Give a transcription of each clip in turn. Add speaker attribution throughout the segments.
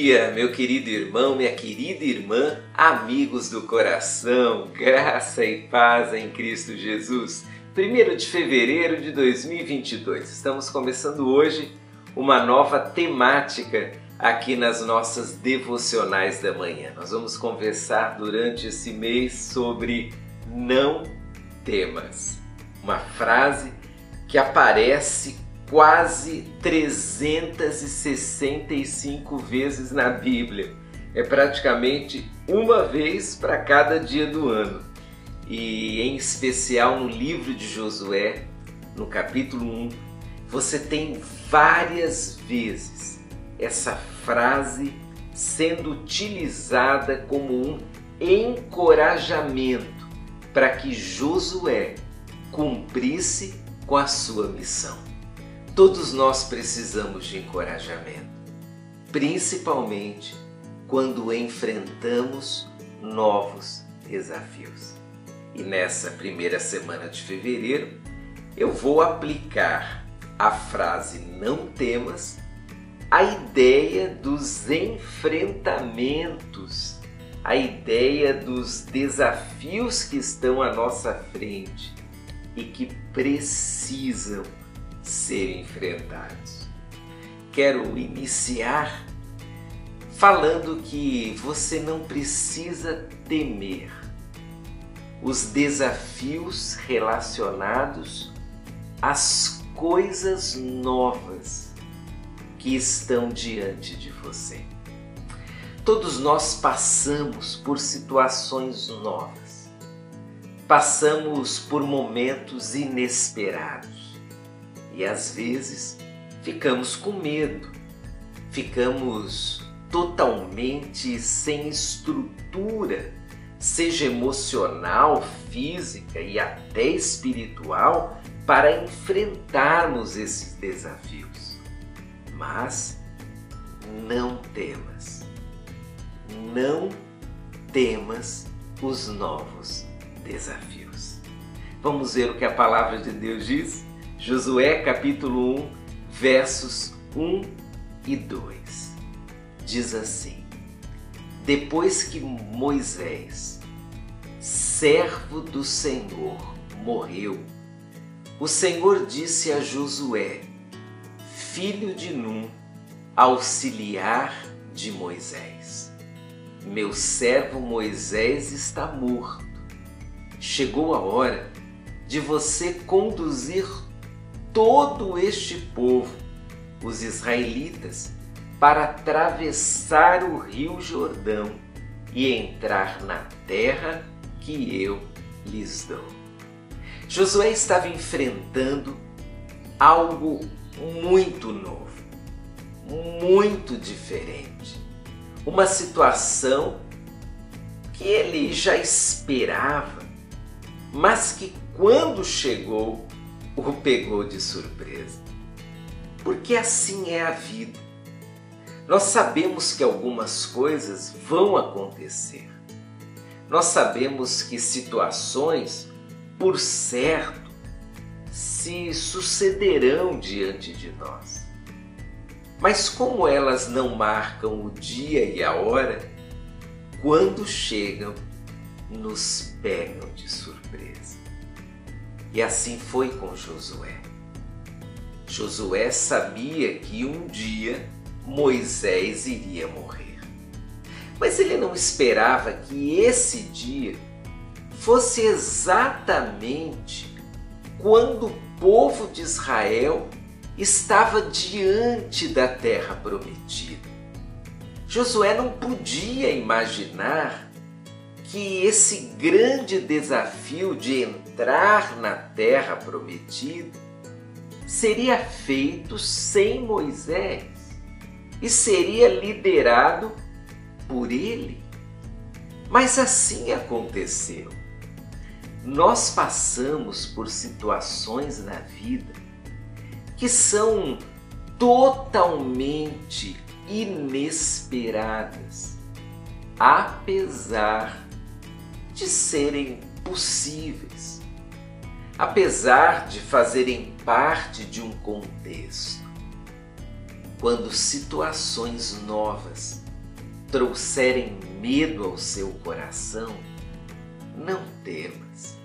Speaker 1: dia, meu querido irmão, minha querida irmã, amigos do coração, graça e paz em Cristo Jesus. 1 de fevereiro de 2022. Estamos começando hoje uma nova temática aqui nas nossas devocionais da manhã. Nós vamos conversar durante esse mês sobre não temas. Uma frase que aparece quase 365 vezes na Bíblia. É praticamente uma vez para cada dia do ano. E em especial no livro de Josué, no capítulo 1, você tem várias vezes essa frase sendo utilizada como um encorajamento para que Josué cumprisse com a sua missão. Todos nós precisamos de encorajamento, principalmente quando enfrentamos novos desafios. E nessa primeira semana de fevereiro, eu vou aplicar a frase não temas a ideia dos enfrentamentos, a ideia dos desafios que estão à nossa frente e que precisam ser enfrentados. Quero iniciar falando que você não precisa temer os desafios relacionados às coisas novas que estão diante de você. Todos nós passamos por situações novas, passamos por momentos inesperados e às vezes ficamos com medo, ficamos totalmente sem estrutura, seja emocional, física e até espiritual, para enfrentarmos esses desafios. Mas não temas, não temas os novos desafios. Vamos ver o que a palavra de Deus diz? Josué capítulo 1, versos 1 e 2. Diz assim: Depois que Moisés, servo do Senhor, morreu, o Senhor disse a Josué, filho de Num, auxiliar de Moisés: Meu servo Moisés está morto. Chegou a hora de você conduzir todo este povo, os israelitas, para atravessar o rio Jordão e entrar na terra que eu lhes dou. Josué estava enfrentando algo muito novo, muito diferente. Uma situação que ele já esperava, mas que quando chegou o pegou de surpresa. Porque assim é a vida. Nós sabemos que algumas coisas vão acontecer. Nós sabemos que situações, por certo, se sucederão diante de nós. Mas como elas não marcam o dia e a hora, quando chegam, nos pegam de surpresa. E assim foi com Josué. Josué sabia que um dia Moisés iria morrer. Mas ele não esperava que esse dia fosse exatamente quando o povo de Israel estava diante da terra prometida. Josué não podia imaginar que esse grande desafio de entrar na terra prometida seria feito sem Moisés e seria liderado por ele. Mas assim aconteceu. Nós passamos por situações na vida que são totalmente inesperadas, apesar de serem possíveis, apesar de fazerem parte de um contexto. quando situações novas trouxerem medo ao seu coração, não temas.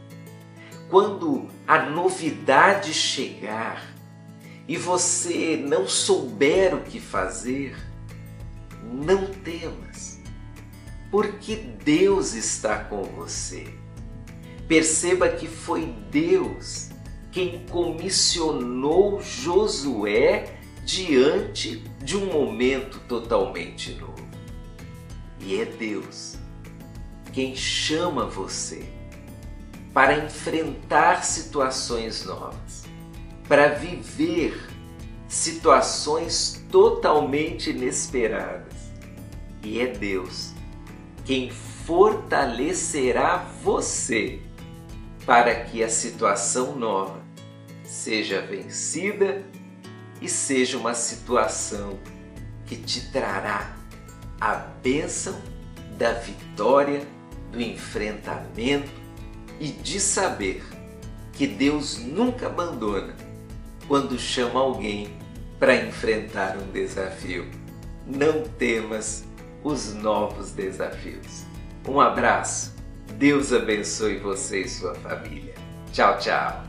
Speaker 1: Quando a novidade chegar e você não souber o que fazer, não temas, porque Deus está com você. Perceba que foi Deus quem comissionou Josué diante de um momento totalmente novo. E é Deus quem chama você para enfrentar situações novas, para viver situações totalmente inesperadas. E é Deus quem fortalecerá você para que a situação nova seja vencida e seja uma situação que te trará a bênção da vitória, do enfrentamento e de saber que Deus nunca abandona quando chama alguém para enfrentar um desafio. Não temas os novos desafios. Um abraço, Deus abençoe você e sua família. Tchau, tchau.